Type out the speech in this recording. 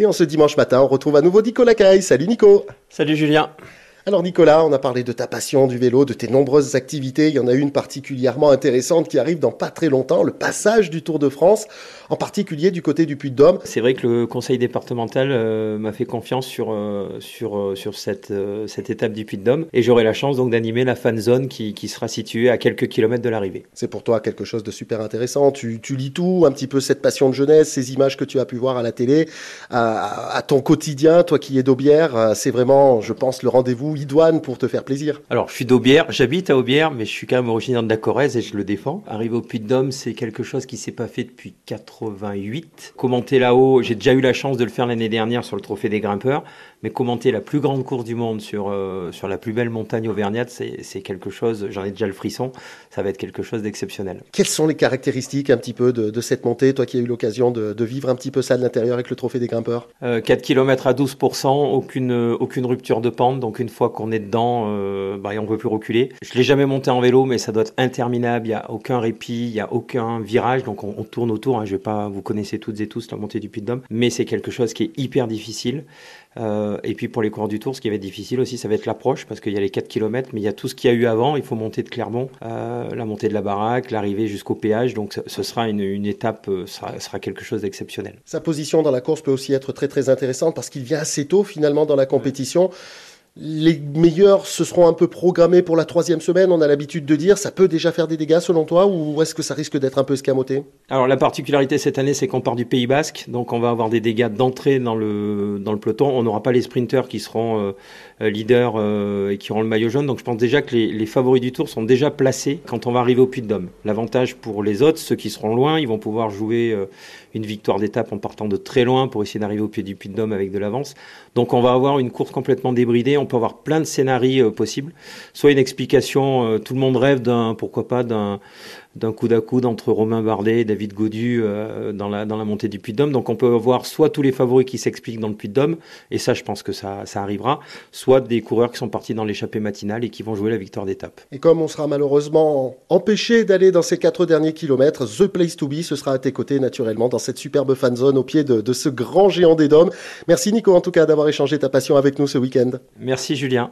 Et en ce dimanche matin, on retrouve à nouveau Nicolas Caille. Salut Nico Salut Julien alors Nicolas, on a parlé de ta passion du vélo, de tes nombreuses activités. Il y en a une particulièrement intéressante qui arrive dans pas très longtemps, le passage du Tour de France, en particulier du côté du Puy-de-Dôme. C'est vrai que le conseil départemental euh, m'a fait confiance sur, euh, sur, euh, sur cette, cette étape du Puy-de-Dôme et j'aurai la chance donc d'animer la fan zone qui, qui, sera située à quelques kilomètres de l'arrivée. C'est pour toi quelque chose de super intéressant. Tu, tu, lis tout, un petit peu cette passion de jeunesse, ces images que tu as pu voir à la télé, à, à ton quotidien, toi qui es d'Aubière. C'est vraiment, je pense, le rendez-vous pour te faire plaisir Alors, je suis d'Aubière, j'habite à Aubière, mais je suis quand même originaire de la Corrèze et je le défends. Arriver au Puy-de-Dôme, c'est quelque chose qui s'est pas fait depuis 88. Commenter là-haut, j'ai déjà eu la chance de le faire l'année dernière sur le Trophée des grimpeurs, mais commenter la plus grande course du monde sur, euh, sur la plus belle montagne auvergnate, c'est quelque chose, j'en ai déjà le frisson, ça va être quelque chose d'exceptionnel. Quelles sont les caractéristiques un petit peu de, de cette montée, toi qui as eu l'occasion de, de, vivre un petit peu ça de l'intérieur avec le Trophée des grimpeurs? Euh, 4 km à 12%, aucune, aucune rupture de pente, donc une fois qu'on est dedans, euh, bah, on ne peut plus reculer. Je ne l'ai jamais monté en vélo, mais ça doit être interminable, il n'y a aucun répit, il n'y a aucun virage, donc on, on tourne autour, hein, je vais pas, vous connaissez toutes et tous la montée du Puy-de-Dôme, mais c'est quelque chose qui est hyper difficile. Euh, et puis pour les coureurs du Tour, ce qui va être difficile aussi, ça va être l'approche, parce qu'il y a les 4 km, mais il y a tout ce qu'il y a eu avant. Il faut monter de Clermont, euh, la montée de la baraque, l'arrivée jusqu'au péage. Donc ce sera une, étape, euh, sera, sera quelque chose d'exceptionnel. Sa position dans la course peut aussi être très très intéressante parce qu'il vient assez tôt finalement dans la compétition. Les meilleurs se seront un peu programmés pour la troisième semaine, on a l'habitude de dire. Ça peut déjà faire des dégâts selon toi ou est-ce que ça risque d'être un peu escamoté? Alors la particularité cette année, c'est qu'on part du Pays Basque, donc on va avoir des dégâts d'entrée dans le, peloton. On n'aura pas les sprinteurs qui seront euh, leaders euh, et qui auront le maillot jaune. Donc je pense déjà que les, favoris du tour sont déjà placés quand on va arriver au Puy de Dôme. L'avantage pour les autres, ceux qui seront loin, ils vont pouvoir jouer euh, une victoire d'étape en partant de très loin pour essayer d'arriver au pied du Puy de Dôme avec de l'avance. Donc on va avoir une course complètement débridée on peut avoir plein de scénarios euh, possibles. Soit une explication, euh, tout le monde rêve d'un, pourquoi pas, d'un, d'un coude à coude entre Romain Bardet et David Godu euh, dans, la, dans la montée du Puy-de-Dôme. Donc on peut avoir soit tous les favoris qui s'expliquent dans le Puy-de-Dôme, et ça je pense que ça, ça arrivera, soit des coureurs qui sont partis dans l'échappée matinale et qui vont jouer la victoire d'étape. Et comme on sera malheureusement empêché d'aller dans ces quatre derniers kilomètres, The Place to Be, ce sera à tes côtés naturellement dans cette superbe fan zone au pied de, de ce grand géant des Dômes. Merci Nico en tout cas d'avoir échangé ta passion avec nous ce week-end. Merci Julien.